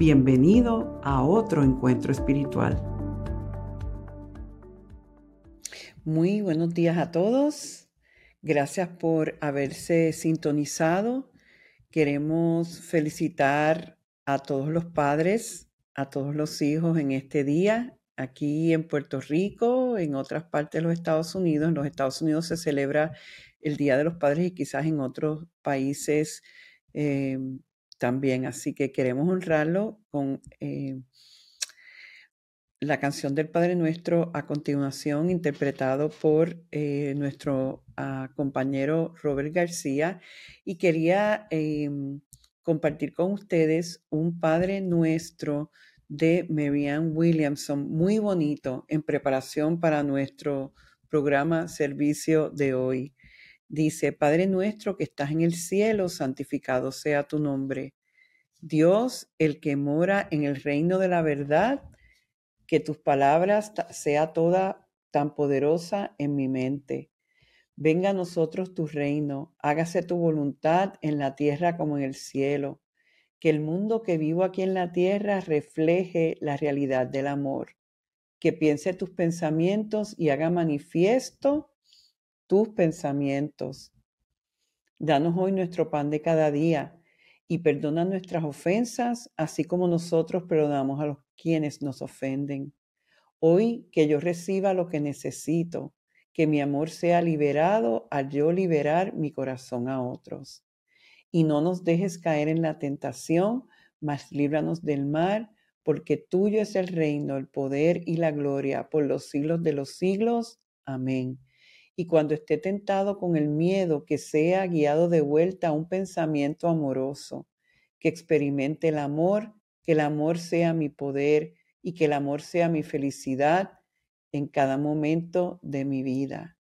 Bienvenido a otro encuentro espiritual. Muy buenos días a todos. Gracias por haberse sintonizado. Queremos felicitar a todos los padres, a todos los hijos en este día, aquí en Puerto Rico, en otras partes de los Estados Unidos. En los Estados Unidos se celebra el Día de los Padres y quizás en otros países eh, también. Así que queremos honrarlo con eh, la canción del Padre Nuestro a continuación, interpretado por eh, nuestro ah, compañero Robert García. Y quería em, compartir con ustedes un Padre Nuestro de Marianne Williamson, muy bonito, en preparación para nuestro programa Servicio de hoy. Dice, Padre nuestro que estás en el cielo, santificado sea tu nombre. Dios, el que mora en el reino de la verdad, que tus palabras sea toda tan poderosa en mi mente. Venga a nosotros tu reino, hágase tu voluntad en la tierra como en el cielo. Que el mundo que vivo aquí en la tierra refleje la realidad del amor. Que piense tus pensamientos y haga manifiesto tus pensamientos. Danos hoy nuestro pan de cada día y perdona nuestras ofensas, así como nosotros perdonamos a los quienes nos ofenden. Hoy que yo reciba lo que necesito, que mi amor sea liberado al yo liberar mi corazón a otros. Y no nos dejes caer en la tentación, mas líbranos del mal, porque tuyo es el reino, el poder y la gloria por los siglos de los siglos. Amén y cuando esté tentado con el miedo, que sea guiado de vuelta a un pensamiento amoroso, que experimente el amor, que el amor sea mi poder y que el amor sea mi felicidad en cada momento de mi vida.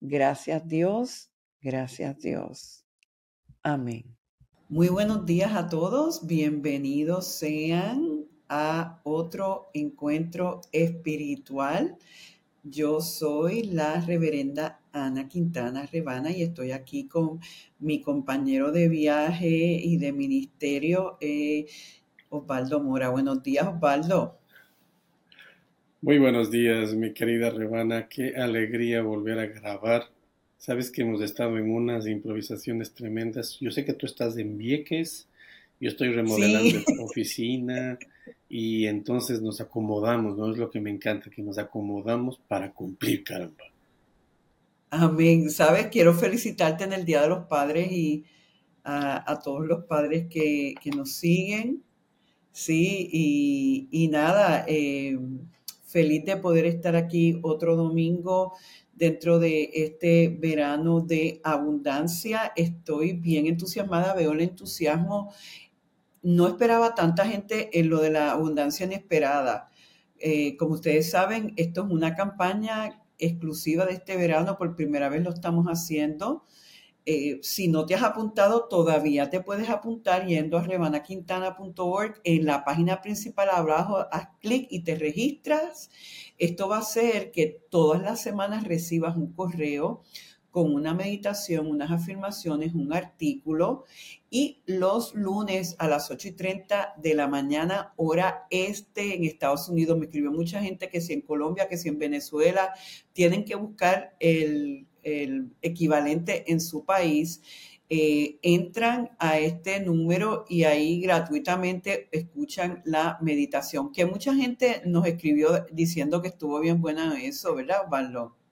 Gracias Dios, gracias Dios. Amén. Muy buenos días a todos, bienvenidos sean a otro encuentro espiritual. Yo soy la reverenda Ana Quintana Rebana y estoy aquí con mi compañero de viaje y de ministerio, eh, Osvaldo Mora. Buenos días, Osvaldo. Muy buenos días, mi querida Rebana. Qué alegría volver a grabar. Sabes que hemos estado en unas improvisaciones tremendas. Yo sé que tú estás en Vieques, yo estoy remodelando la oficina y entonces nos acomodamos, ¿no? Es lo que me encanta, que nos acomodamos para cumplir, caramba. Amén. Sabes, quiero felicitarte en el Día de los Padres y a, todos los padres que, nos siguen. Sí, y, nada, eh, feliz de poder estar aquí otro domingo dentro de este verano de abundancia. Estoy bien entusiasmada, veo el entusiasmo no esperaba tanta gente en lo de la abundancia inesperada. Eh, como ustedes saben, esto es una campaña exclusiva de este verano, por primera vez lo estamos haciendo. Eh, si no te has apuntado, todavía te puedes apuntar yendo a rebanaquintana.org. En la página principal abajo, haz clic y te registras. Esto va a hacer que todas las semanas recibas un correo con una meditación, unas afirmaciones, un artículo y los lunes a las 8 y 30 de la mañana, hora este en Estados Unidos. Me escribió mucha gente que si en Colombia, que si en Venezuela, tienen que buscar el, equivalente en su país. Eh, entran a este número y ahí gratuitamente escuchan la meditación, que mucha gente nos escribió diciendo que estuvo bien buena eso, ¿verdad, Valdo?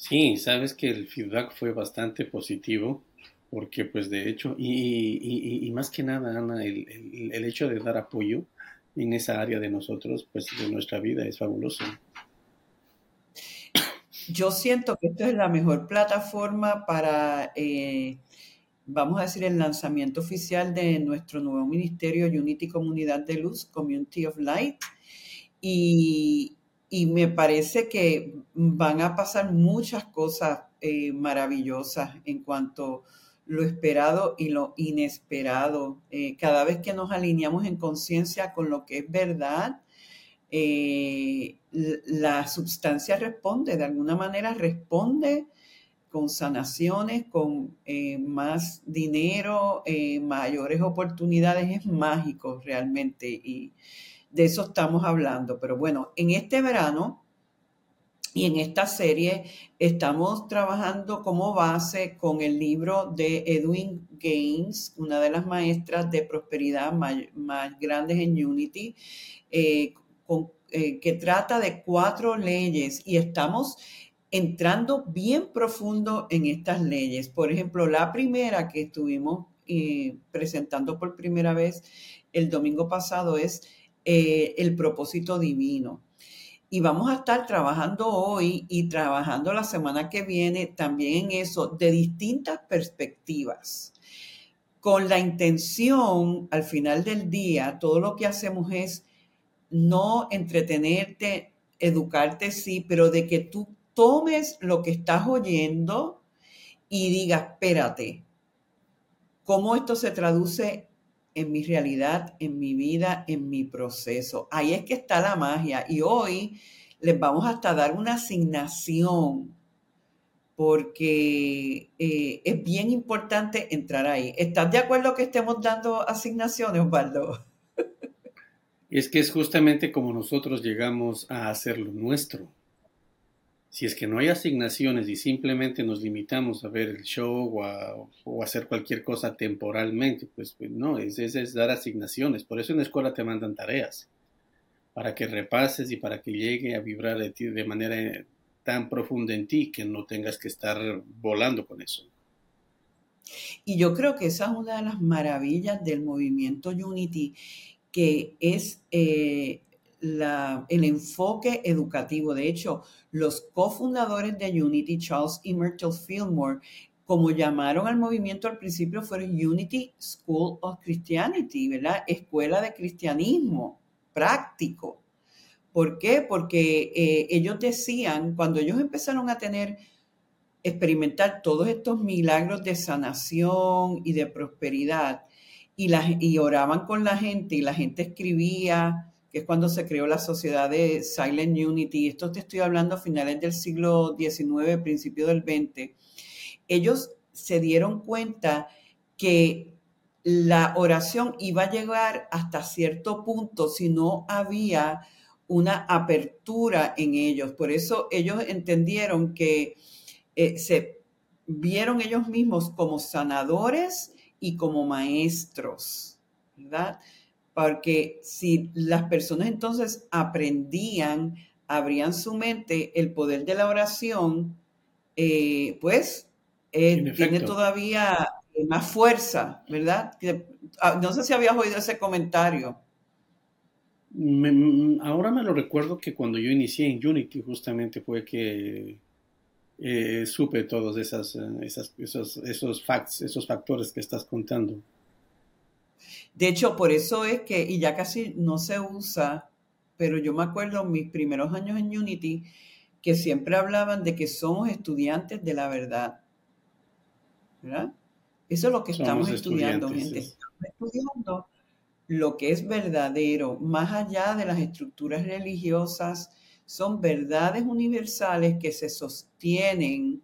Sí, sabes que el feedback fue bastante positivo, porque pues de hecho, y, más que nada, Ana, el, el, hecho de dar apoyo en esa área de nosotros, pues de nuestra vida es fabuloso. Yo siento que esto es la mejor plataforma para eh, vamos a decir, el lanzamiento oficial de nuestro nuevo ministerio Unity Comunidad de Luz, Community of Light. Y, me parece que van a pasar muchas cosas eh, maravillosas en cuanto lo esperado y lo inesperado. Eh, cada vez que nos alineamos en conciencia con lo que es verdad, eh, la sustancia responde, de alguna manera responde con sanaciones, con más dinero, mayores oportunidades, es mágico realmente y de eso estamos hablando. Pero bueno, en este verano y en esta serie estamos trabajando como base con el libro de Edwin Gaines, una de las maestras de prosperidad más, grandes en Unity, eh, eh, que trata de cuatro leyes y estamos entrando bien profundo en estas leyes. Por ejemplo, la primera que estuvimos eh, presentando por primera vez el domingo pasado es el propósito divino y vamos a estar trabajando hoy y trabajando la semana que viene también en eso de distintas perspectivas. Con la intención, al final del día, todo lo que hacemos es no entretenerte, educarte, sí, pero de que tú tomes lo que estás oyendo y digas, espérate, ¿cómo esto se traduce en mi realidad, en mi vida, en mi proceso. Ahí es que está la magia. Y hoy les vamos hasta dar una asignación porque eh, es bien importante entrar ahí. ¿Estás de acuerdo que estemos dando asignaciones, Osvaldo? Es que es justamente como nosotros llegamos a hacer lo nuestro. Si es que no hay asignaciones y simplemente nos limitamos a ver el show o a, hacer cualquier cosa temporalmente, pues, pues no, es, es, dar asignaciones. Por eso en la escuela te mandan tareas, para que repases y para que llegue a vibrar de manera tan profunda en ti que no tengas que estar volando con eso. Y yo creo que esa es una de las maravillas del movimiento Unity, que es eh, el enfoque educativo. De hecho, los cofundadores de Unity, Charles y Myrtle Fillmore, como llamaron al movimiento al principio, fueron Unity School of Christianity, ¿verdad? Escuela de cristianismo práctico. ¿Por qué? Porque eh, ellos decían, cuando ellos empezaron a tener, experimentar todos estos milagros de sanación y de prosperidad, y, y oraban con la gente y la gente escribía que es cuando se creó la sociedad de Silent Unity, esto te estoy hablando a finales del siglo XIX, principio del XX, ellos se dieron cuenta que la oración iba a llegar hasta cierto punto si no había una apertura en ellos. Por eso ellos entendieron que eh, se vieron ellos mismos como sanadores y como maestros, ¿verdad? Porque si las personas entonces aprendían, abrían su mente, el poder de la oración, eh, pues eh, tiene todavía eh, más fuerza, ¿verdad? Ah, no sé si habías oído ese comentario. ahora me lo recuerdo que cuando yo inicié en Unity justamente fue que supe todos esas, esos, esos, facts, esos factores que estás contando. De hecho, por eso es que, y ya casi no se usa, pero yo me acuerdo mis primeros años en Unity, que siempre hablaban de que somos estudiantes de la verdad. ¿Verdad? Eso es lo que estamos estudiando, gente. Estamos estudiando lo que es verdadero, más allá de las estructuras religiosas, son verdades universales que se sostienen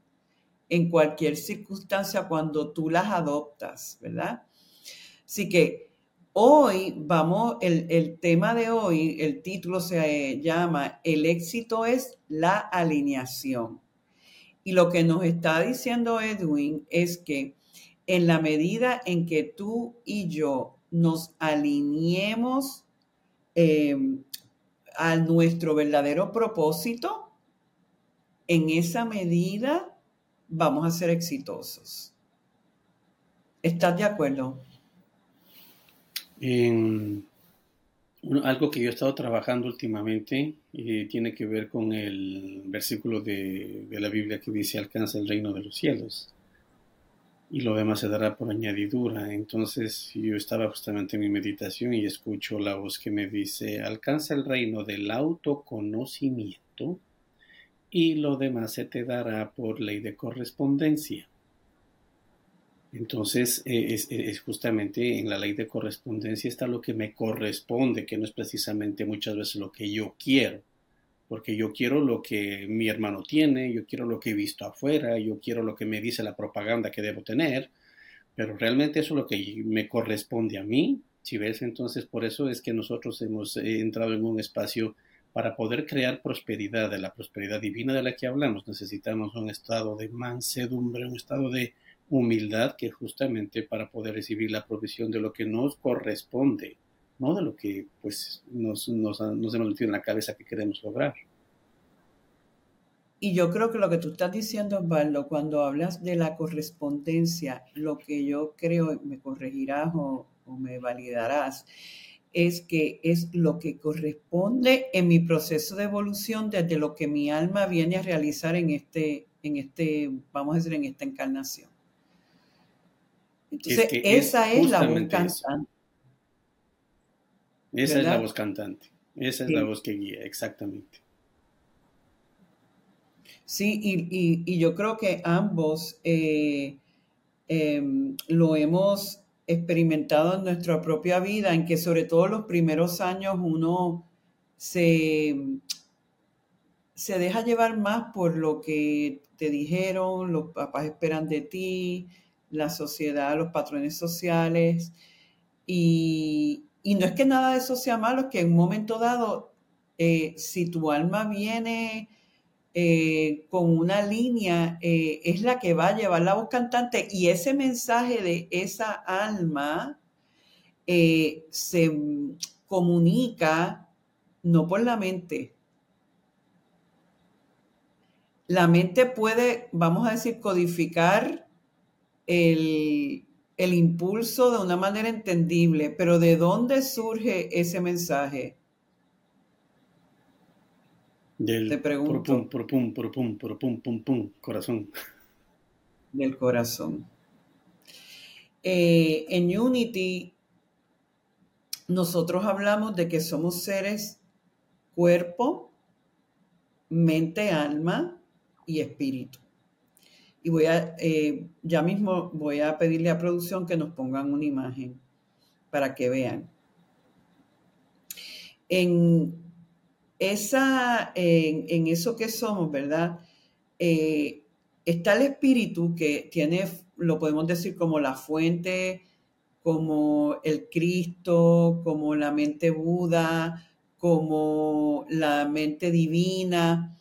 en cualquier circunstancia cuando tú las adoptas, ¿verdad? Así que hoy vamos, el, tema de hoy, el título se llama El éxito es la alineación. Y lo que nos está diciendo Edwin es que en la medida en que tú y yo nos alineemos em, a nuestro verdadero propósito, en esa medida vamos a ser exitosos. ¿Estás de acuerdo? En algo que yo he estado trabajando últimamente tiene que ver con el versículo de, la Biblia que dice alcanza el reino de los cielos. y lo demás se dará por añadidura. Entonces yo estaba justamente en mi meditación y escucho la voz que me dice, alcanza el reino del autoconocimiento y lo demás se te dará por ley de correspondencia. Entonces, eh, es, justamente en la ley de correspondencia está lo que me corresponde, que no es precisamente muchas veces lo que yo quiero, porque yo quiero lo que mi hermano tiene, yo quiero lo que he visto afuera, yo quiero lo que me dice la propaganda que debo tener, pero realmente eso es lo que me corresponde a mí, si ves, entonces por eso es que nosotros hemos eh, entrado en un espacio para poder crear prosperidad, de la prosperidad divina de la que hablamos, necesitamos un estado de mansedumbre, un estado de humildad que justamente para poder recibir la provisión de lo que nos corresponde, no de lo que pues nos, nos, nos hemos metido en la cabeza que queremos lograr. Y yo creo que lo que tú estás diciendo, Osvaldo, cuando hablas de la correspondencia, lo que yo creo, me corregirás o, o me validarás, es que es lo que corresponde en mi proceso de evolución desde lo que mi alma viene a realizar en este, en este, vamos a decir, en esta encarnación. Entonces, esa es, la voz cantante. Esa es la voz cantante. Esa es la voz que guía, exactamente. Sí, y, yo creo que ambos eh, em, lo hemos experimentado en nuestra propia vida, en que sobre todo los primeros años uno se, se deja llevar más por lo que te dijeron, los papás esperan de ti, la sociedad, los patrones sociales. Y, no es que nada de eso sea malo, es que en un momento dado, eh, si tu alma viene eh, con una línea, eh, es la que va a llevar la voz cantante y ese mensaje de esa alma se comunica no por la mente. La mente puede, vamos a decir, codificar el, impulso de una manera entendible, pero ¿de dónde surge ese mensaje? Del Te pregunto. Pum, pum, corazón. Del corazón. Eh, en Unity, nosotros hablamos de que somos seres cuerpo, mente, alma y espíritu y voy a, eh, ya mismo voy a pedirle a producción que nos pongan una imagen para que vean. En, esa, en, eso que somos, ¿verdad? Eh, está el espíritu que tiene, lo podemos decir como la fuente, como el Cristo, como la mente Buda, como la mente divina.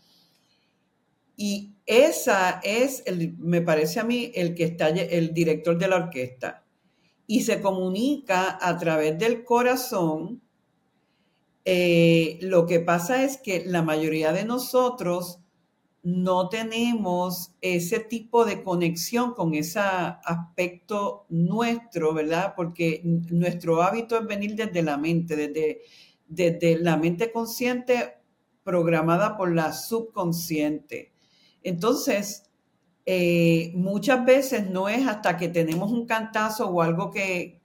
Y esa es, el, me parece a mí, el que está el director de la orquesta. Y se comunica a través del corazón. Eh, lo que pasa es que la mayoría de nosotros no tenemos ese tipo de conexión con ese aspecto nuestro, ¿verdad? Porque nuestro hábito es venir desde la mente, desde, desde la mente consciente programada por la subconsciente. Entonces, eh, muchas veces no es hasta que tenemos un cantazo o algo que,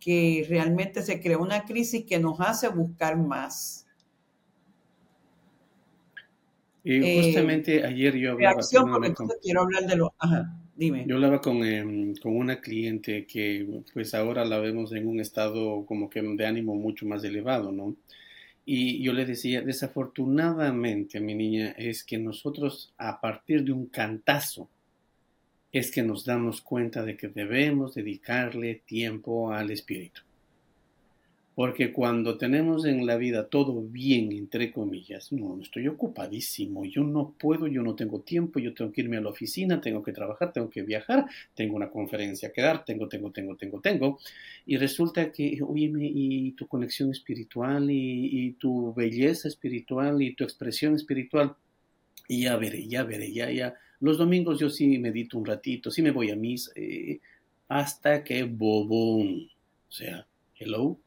realmente se crea una crisis que nos hace buscar más. Y eh, justamente ayer yo hablaba con, quiero hablar de lo, dime. Yo hablaba con, em, con, una cliente que pues ahora la vemos en un estado como que de ánimo mucho más elevado, ¿no? Y yo le decía, desafortunadamente, mi niña, es que nosotros a partir de un cantazo es que nos damos cuenta de que debemos dedicarle tiempo al espíritu. Porque cuando tenemos en la vida todo bien, entre comillas, no, estoy ocupadísimo, yo no puedo, yo no tengo tiempo, yo tengo que irme a la oficina, tengo que trabajar, tengo que viajar, tengo una conferencia que dar, tengo, tengo, tengo, tengo, tengo. Y resulta que, oye, y tu conexión espiritual y, tu belleza espiritual y tu expresión espiritual, y ya veré, ya veré, ya, ya. Los domingos yo sí medito un ratito, sí me voy a misa, eh, hasta que bobón. O sea, hello,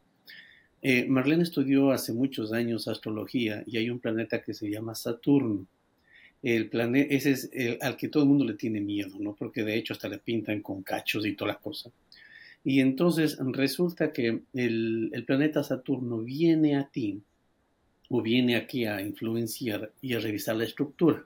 eh, Marlene estudió hace muchos años astrología y hay un planeta que se llama Saturno. el planeta, ese es al que todo el mundo le tiene miedo, ¿no? Porque de hecho hasta le pintan con cachos y toda la cosa. Y entonces resulta que el, el planeta Saturno viene a ti o viene aquí a influenciar y a revisar la estructura.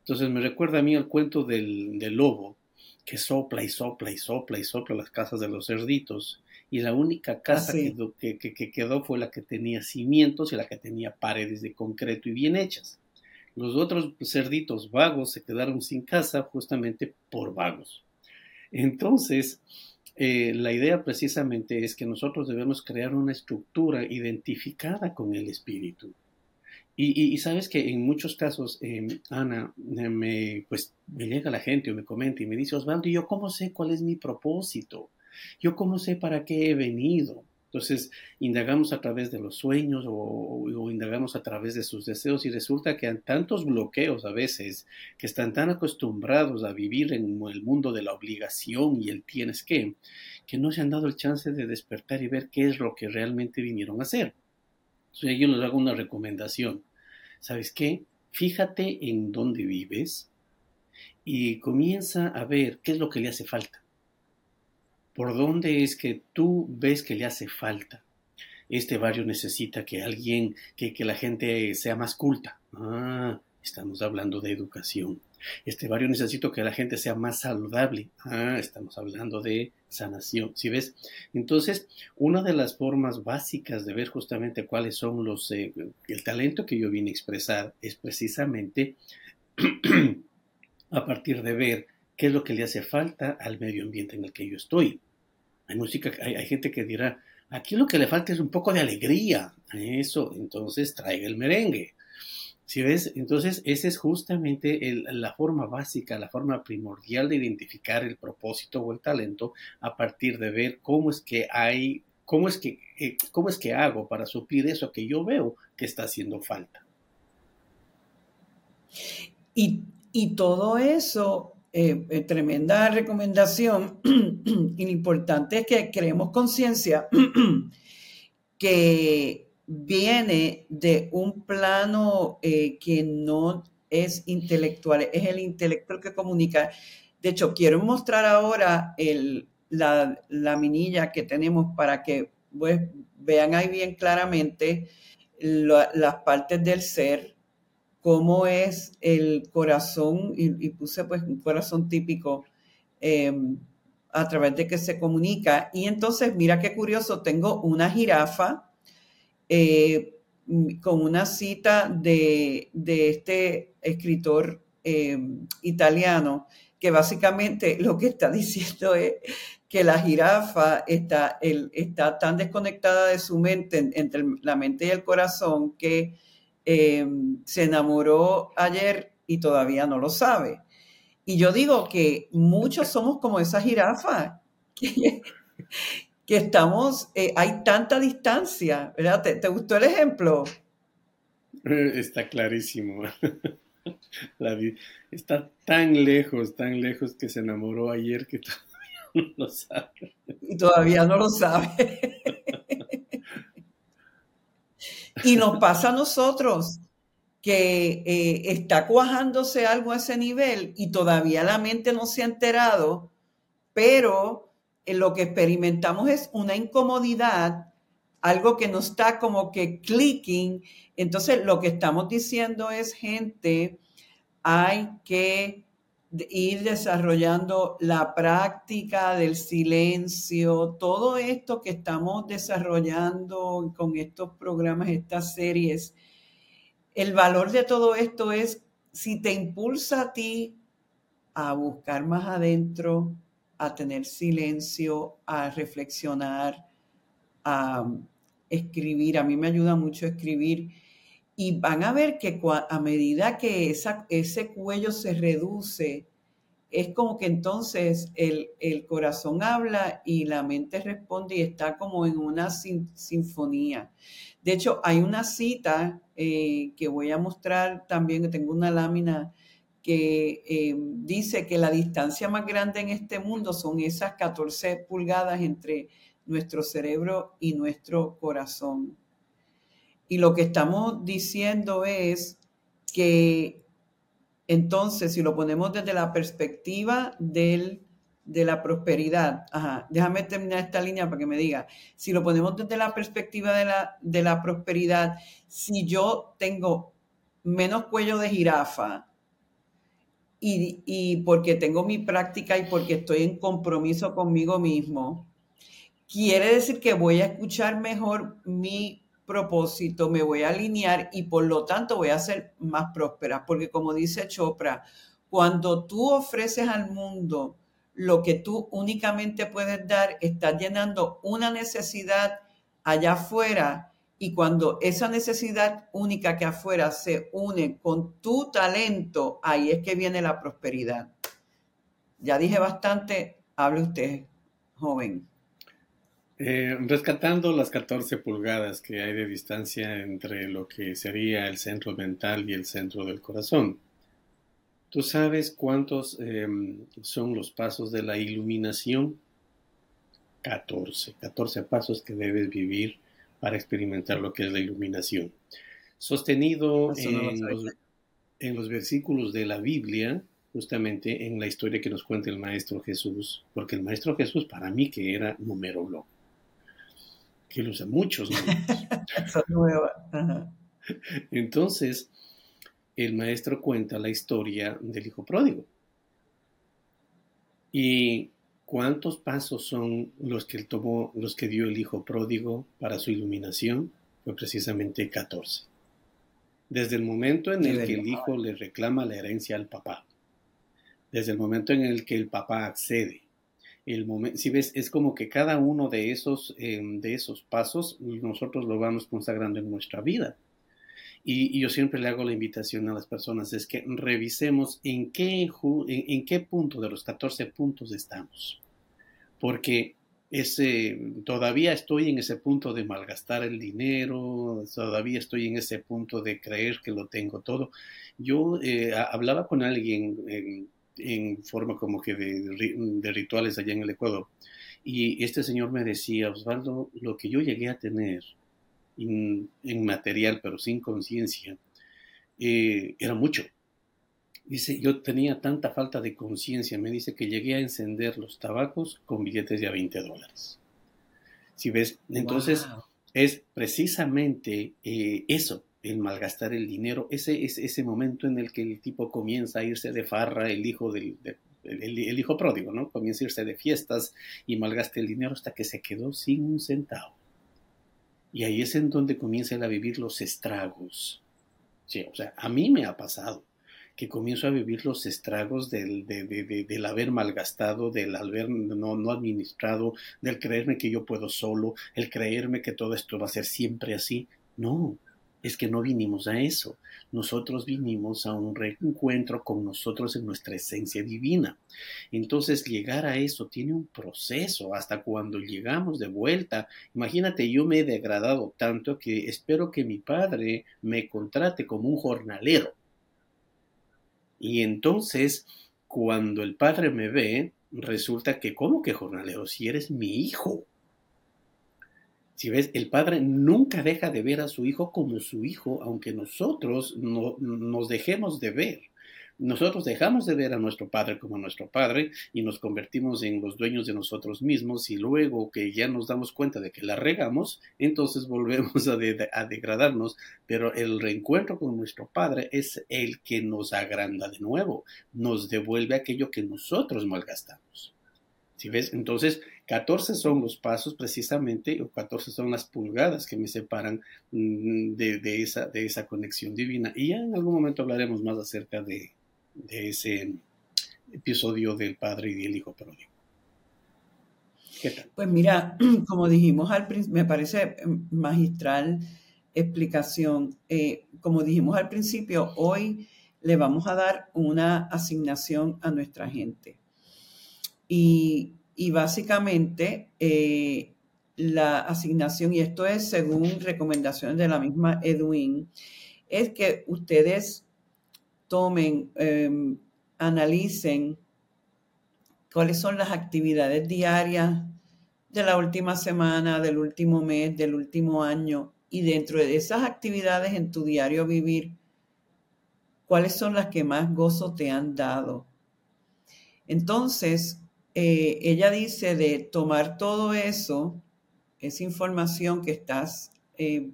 Entonces me recuerda a mí el cuento del, del lobo que sopla y sopla y sopla y sopla las casas de los cerditos y la única casa que, que, quedó fue la que tenía cimientos y la que tenía paredes de concreto y bien hechas. Los otros cerditos vagos se quedaron sin casa justamente por vagos. Entonces, eh, la idea precisamente es que nosotros debemos crear una estructura identificada con el espíritu. Y, sabes que en muchos casos, em, Ana, eh, me, pues me llega la gente o me comenta y me dice, Osvaldo, ¿y yo cómo sé cuál es mi propósito? Yo cómo sé para qué he venido. Entonces, indagamos a través de los sueños o, indagamos a través de sus deseos y resulta que hay tantos bloqueos a veces que están tan acostumbrados a vivir en el mundo de la obligación y el tienes que, que no se han dado el chance de despertar y ver qué es lo que realmente vinieron a hacer. Entonces, yo les hago una recomendación. ¿Sabes qué? Fíjate en dónde vives y comienza a ver qué es lo que le hace falta por dónde es que tú ves que le hace falta. Este barrio necesita que alguien, que, que la gente sea más culta. Ah, estamos hablando de educación. Este barrio necesita que la gente sea más saludable. Ah, estamos hablando de sanación. ¿Sí ves? Entonces, una de las formas básicas de ver justamente cuáles son los, eh, el talento que yo vine a expresar es precisamente a partir de ver qué es lo que le hace falta al medio ambiente en el que yo estoy. Hay música, hay, gente que dirá, aquí lo que le falta es un poco de alegría eso, entonces traiga el merengue. ¿Sí ves? Entonces, esa es justamente la forma básica, la forma primordial de identificar el propósito o el talento a partir de ver cómo es que hay, cómo es que, eh, cómo es que hago para suplir eso que yo veo que está haciendo falta. Y, y todo eso eh, eh, tremenda recomendación. y lo importante es que creemos conciencia que viene de un plano eh, que no es intelectual, es el intelectual que comunica. De hecho, quiero mostrar ahora la, minilla que tenemos para que pues, vean ahí bien claramente las partes del ser cómo es el corazón, y, puse pues un corazón típico em, a través de que se comunica. Y entonces, mira qué curioso, tengo una jirafa eh, con una cita de, este escritor em, italiano, que básicamente lo que está diciendo es que la jirafa está, está tan desconectada de su mente, entre la mente y el corazón, que Em, se enamoró ayer y todavía no lo sabe. Y yo digo que muchos somos como esa jirafa, que, estamos, eh, hay tanta distancia, ¿verdad? ¿Te, gustó el ejemplo? Eh, está clarísimo. está tan lejos, tan lejos que se enamoró ayer que todavía no lo sabe. Y todavía no lo sabe. Y nos pasa a nosotros que eh, está cuajándose algo a ese nivel y todavía la mente no se ha enterado, pero eh, lo que experimentamos es una incomodidad, algo que no está como que clicking. Entonces, lo que estamos diciendo es, gente, hay que ir desarrollando la práctica del silencio, todo esto que estamos desarrollando con estos programas, estas series, el valor de todo esto es si te impulsa a ti a buscar más adentro, a tener silencio, a reflexionar, a escribir. A mí me ayuda mucho escribir y van a ver que a medida que ese cuello se reduce, es como que entonces el, corazón habla y la mente responde y está como en una sinfonía. De hecho, hay una cita eh, que voy a mostrar también, que tengo una lámina que eh, dice que la distancia más grande en este mundo son esas 14 pulgadas entre nuestro cerebro y nuestro corazón. Y lo que estamos diciendo es que Entonces, si lo ponemos desde la perspectiva del, de la prosperidad, ajá, déjame terminar esta línea para que me diga, si lo ponemos desde la perspectiva de la, de la prosperidad, si yo tengo menos cuello de jirafa y, y porque tengo mi práctica y porque estoy en compromiso conmigo mismo, quiere decir que voy a escuchar mejor mi propósito, me voy a alinear y por lo tanto voy a ser más próspera, porque como dice Chopra, cuando tú ofreces al mundo lo que tú únicamente puedes dar, estás llenando una necesidad allá afuera y cuando esa necesidad única que afuera se une con tu talento, ahí es que viene la prosperidad. Ya dije bastante, hable usted, joven. Eh, rescatando las 14 pulgadas que hay de distancia entre lo que sería el centro mental y el centro del corazón. ¿Tú sabes cuántos em, son los pasos de la iluminación? 14, 14 pasos que debes vivir para experimentar lo que es la iluminación. Sostenido en, los, en los versículos de la Biblia, justamente en la historia que nos cuenta el Maestro Jesús, porque el Maestro Jesús para mí que era numerólogo que lo usa muchos Entonces, el maestro cuenta la historia del hijo pródigo. ¿Y cuántos pasos son los que tomó, los que dio el hijo pródigo para su iluminación? Fue precisamente 14. Desde el momento en el que el hijo le reclama la herencia al papá, desde el momento en el que el papá accede, el momento, si ves, es como que cada uno de esos, em, de esos pasos nosotros lo vamos consagrando en nuestra vida. Y, yo siempre le hago la invitación a las personas, es que revisemos en qué, en, qué punto de los 14 puntos estamos. Porque ese, todavía estoy en ese punto de malgastar el dinero, todavía estoy en ese punto de creer que lo tengo todo. Yo eh, hablaba con alguien en forma como que de, rituales allá en el Ecuador. Y este señor me decía, Osvaldo, lo que yo llegué a tener en, material, pero sin conciencia, eh, era mucho. Dice, yo tenía tanta falta de conciencia, me dice que llegué a encender los tabacos con billetes de a 20 dólares. Si ves, entonces es precisamente eh, eso, el malgastar el dinero, ese es ese momento en el que el tipo comienza a irse de farra, el hijo del el, hijo pródigo, ¿no? Comienza a irse de fiestas y malgasta el dinero hasta que se quedó sin un centavo. Y ahí es en donde comienza a vivir los estragos. Sí, o sea, a mí me ha pasado que comienzo a vivir los estragos del, del haber malgastado, del haber no, no administrado, del creerme que yo puedo solo, el creerme que todo esto va a ser siempre así. No, es que no vinimos a eso. Nosotros vinimos a un reencuentro con nosotros en nuestra esencia divina. Entonces, llegar a eso tiene un proceso. Hasta cuando llegamos de vuelta, imagínate, yo me he degradado tanto que espero que mi padre me contrate como un jornalero. Y entonces, cuando el padre me ve, resulta que, ¿cómo que jornalero? Si eres mi hijo. Si ves, el padre nunca deja de ver a su hijo como su hijo, aunque nosotros no, nos dejemos de ver. Nosotros dejamos de ver a nuestro padre como nuestro padre y nos convertimos en los dueños de nosotros mismos y luego que ya nos damos cuenta de que la regamos, entonces volvemos a, a degradarnos, pero el reencuentro con nuestro padre es el que nos agranda de nuevo, nos devuelve aquello que nosotros malgastamos. Si ves? Entonces, 14 son los pasos precisamente, o 14 son las pulgadas que me separan mm, de, esa, de esa conexión divina. Y ya en algún momento hablaremos más acerca de, ese episodio del Padre y del Hijo pródigo. Pues mira, como dijimos al principio, me parece magistral explicación. Eh, como dijimos al principio, hoy le vamos a dar una asignación a nuestra gente. Y, básicamente eh, la asignación, y esto es según recomendaciones de la misma Edwin, es que ustedes tomen, em, analicen cuáles son las actividades diarias de la última semana, del último mes, del último año, y dentro de esas actividades en tu diario vivir, ¿Cuáles son las que más gozo te han dado? Entonces, eh, ella dice de tomar todo eso, esa información que estás eh,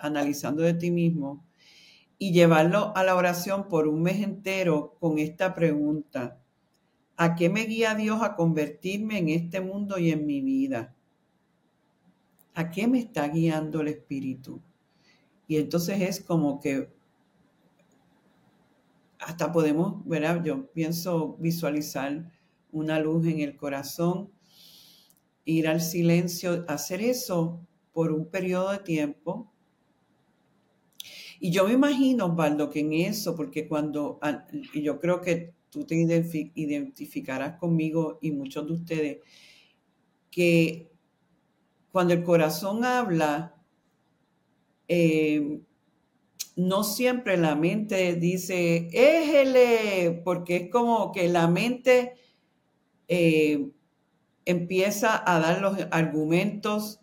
analizando de ti mismo, y llevarlo a la oración por un mes entero con esta pregunta. ¿A qué me guía Dios a convertirme en este mundo y en mi vida? ¿A qué me está guiando el Espíritu? Y entonces es como que hasta podemos, ¿verdad? Yo pienso visualizar una luz en el corazón, ir al silencio, hacer eso por un periodo de tiempo. Y yo me imagino, Osvaldo, que en eso, porque cuando, y yo creo que tú te identificarás conmigo y muchos de ustedes, que cuando el corazón habla, eh, no siempre la mente dice, éjele, porque es como que la mente eh, empieza a dar los argumentos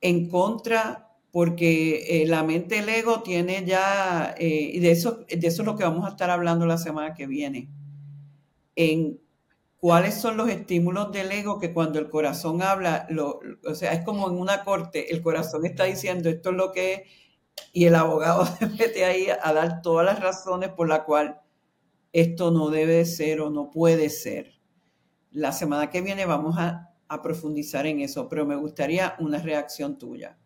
en contra, porque eh, la mente, el ego tiene ya, eh, y de eso, de eso es lo que vamos a estar hablando la semana que viene, en cuáles son los estímulos del ego que cuando el corazón habla, lo, o sea, es como en una corte, el corazón está diciendo esto es lo que es y el abogado se mete ahí a dar todas las razones por las cuales esto no debe ser o no puede ser. La semana que viene vamos a, profundizar en eso, pero me gustaría una reacción tuya.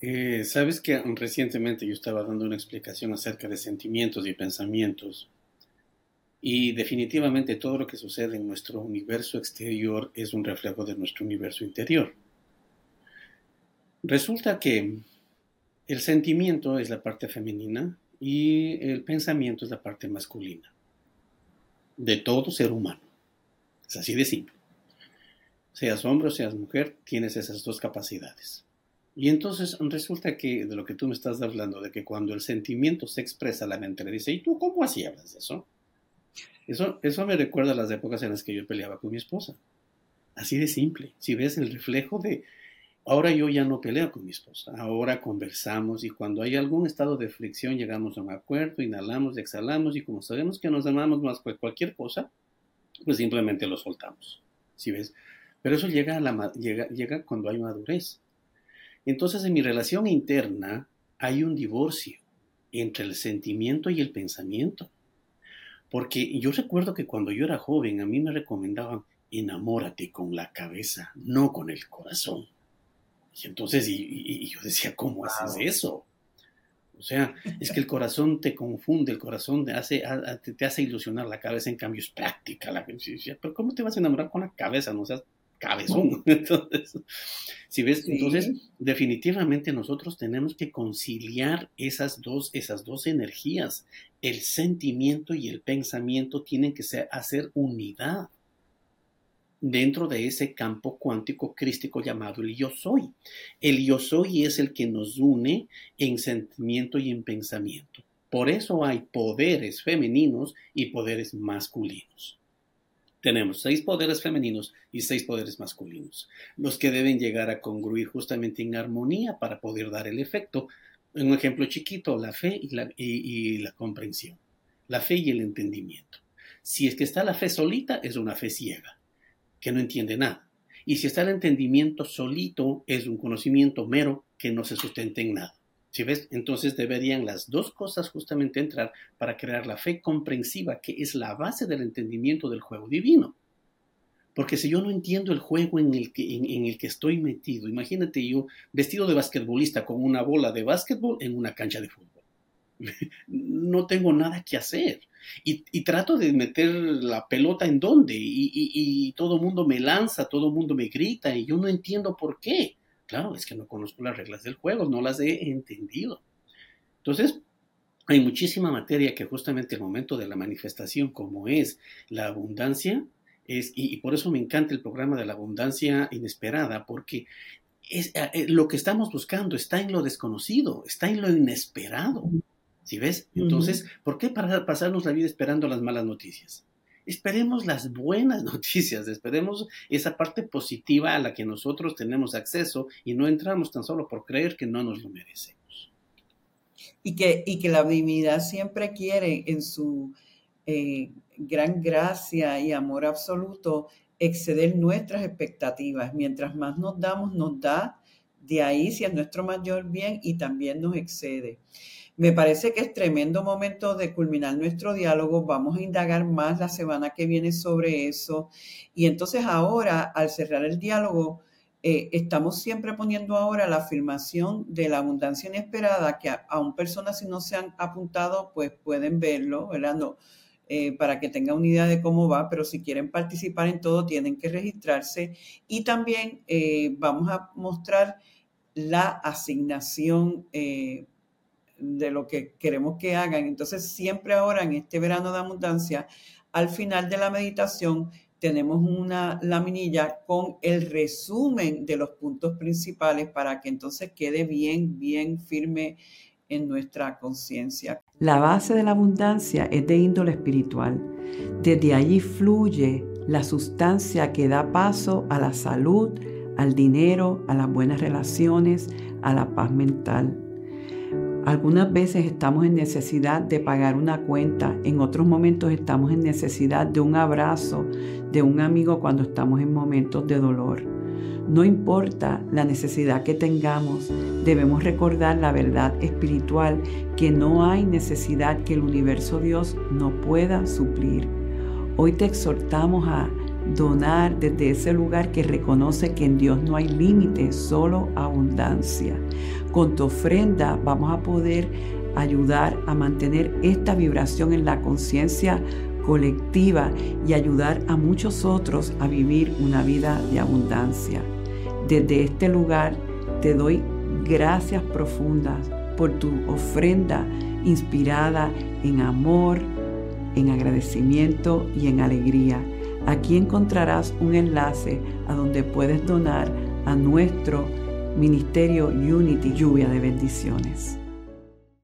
Eh, Sabes que recientemente yo estaba dando una explicación acerca de sentimientos y pensamientos. Y definitivamente todo lo que sucede en nuestro universo exterior es un reflejo de nuestro universo interior. Resulta que el sentimiento es la parte femenina y el pensamiento es la parte masculina de todo ser humano. Es así de simple. Seas hombre o seas mujer, tienes esas dos capacidades. Y entonces resulta que de lo que tú me estás hablando, de que cuando el sentimiento se expresa, la mente le dice, ¿y tú cómo así hablas de eso? Eso, eso me recuerda a las épocas en las que yo peleaba con mi esposa. Así de simple. Si ves el reflejo de, Ahora yo ya no peleo con mi esposa, ahora conversamos y cuando hay algún estado de fricción llegamos a un acuerdo, inhalamos, exhalamos y como sabemos que nos amamos más que cualquier cosa, pues simplemente lo soltamos. ¿Sí ves? Pero eso llega, a la, llega, llega cuando hay madurez. Entonces en mi relación interna hay un divorcio entre el sentimiento y el pensamiento. Porque yo recuerdo que cuando yo era joven a mí me recomendaban enamórate con la cabeza, no con el corazón. Y entonces, y, yo decía, ¿cómo haces eso? O sea, es que el corazón te confunde, el corazón te hace, te, hace ilusionar, la cabeza en cambio es práctica. La, pero ¿cómo te vas a enamorar con la cabeza? No seas cabezón. Entonces, si ves, entonces definitivamente nosotros tenemos que conciliar esas dos, esas dos energías. El sentimiento y el pensamiento tienen que ser, hacer unidad dentro de ese campo cuántico crístico llamado el yo soy. El yo soy es el que nos une en sentimiento y en pensamiento. Por eso hay poderes femeninos y poderes masculinos. Tenemos seis poderes femeninos y seis poderes masculinos, los que deben llegar a congruir justamente en armonía para poder dar el efecto. Un ejemplo chiquito, la fe y la, y la comprensión, la fe y el entendimiento. Si es que está la fe solita, es una fe ciega que no entiende nada. Y si está el entendimiento solito, es un conocimiento mero que no se sustenta en nada. ¿Sí ves? Entonces deberían las dos cosas justamente entrar para crear la fe comprensiva, que es la base del entendimiento del juego divino. Porque si yo no entiendo el juego en el que, en, el que estoy metido, imagínate yo vestido de basquetbolista con una bola de básquetbol en una cancha de fútbol. No tengo nada que hacer. Y, trato de meter la pelota en donde, y, y, todo el mundo me lanza, todo el mundo me grita, y yo no entiendo por qué. Claro, es que no conozco las reglas del juego, no las he entendido. Entonces, hay muchísima materia que justamente el momento de la manifestación, como es la abundancia, es, y, por eso me encanta el programa de la abundancia inesperada, porque es, eh, lo que estamos buscando está en lo desconocido, está en lo inesperado. ¿Sí ves? Entonces, ¿por qué pasarnos la vida esperando las malas noticias? Esperemos las buenas noticias, esperemos esa parte positiva a la que nosotros tenemos acceso y no entramos tan solo por creer que no nos lo merecemos. y que, y que la divinidad siempre quiere en su eh, gran gracia y amor absoluto exceder nuestras expectativas. Mientras más nos damos, nos da de ahí si es nuestro mayor bien y también nos excede. Me parece que es tremendo momento de culminar nuestro diálogo. Vamos a indagar más la semana que viene sobre eso. Y entonces ahora, al cerrar el diálogo, eh, estamos siempre poniendo ahora la afirmación de la abundancia inesperada, que aún personas si no se han apuntado, pues pueden verlo, ¿verdad? Eh, para que tengan una idea de cómo va, pero si quieren participar en todo, tienen que registrarse. Y también eh, vamos a mostrar la asignación de lo que queremos que hagan. Entonces, siempre ahora en este verano de abundancia, al final de la meditación, tenemos una laminilla con el resumen de los puntos principales para que entonces quede bien, bien firme en nuestra conciencia. La base de la abundancia es de índole espiritual. Desde allí fluye la sustancia que da paso a la salud, al dinero, a las buenas relaciones, a la paz mental. Algunas veces estamos en necesidad de pagar una cuenta, en otros momentos estamos en necesidad de un abrazo de un amigo cuando estamos en momentos de dolor. No importa la necesidad que tengamos, debemos recordar la verdad espiritual que no hay necesidad que el universo Dios no pueda suplir. Hoy te exhortamos a donar desde ese lugar que reconoce que en Dios no hay límite, solo abundancia. Con tu ofrenda vamos a poder ayudar a mantener esta vibración en la conciencia colectiva y ayudar a muchos otros a vivir una vida de abundancia. Desde este lugar te doy gracias profundas por tu ofrenda inspirada en amor, en agradecimiento y en alegría. Aquí encontrarás un enlace a donde puedes donar a nuestro Ministerio Unity Lluvia de Bendiciones.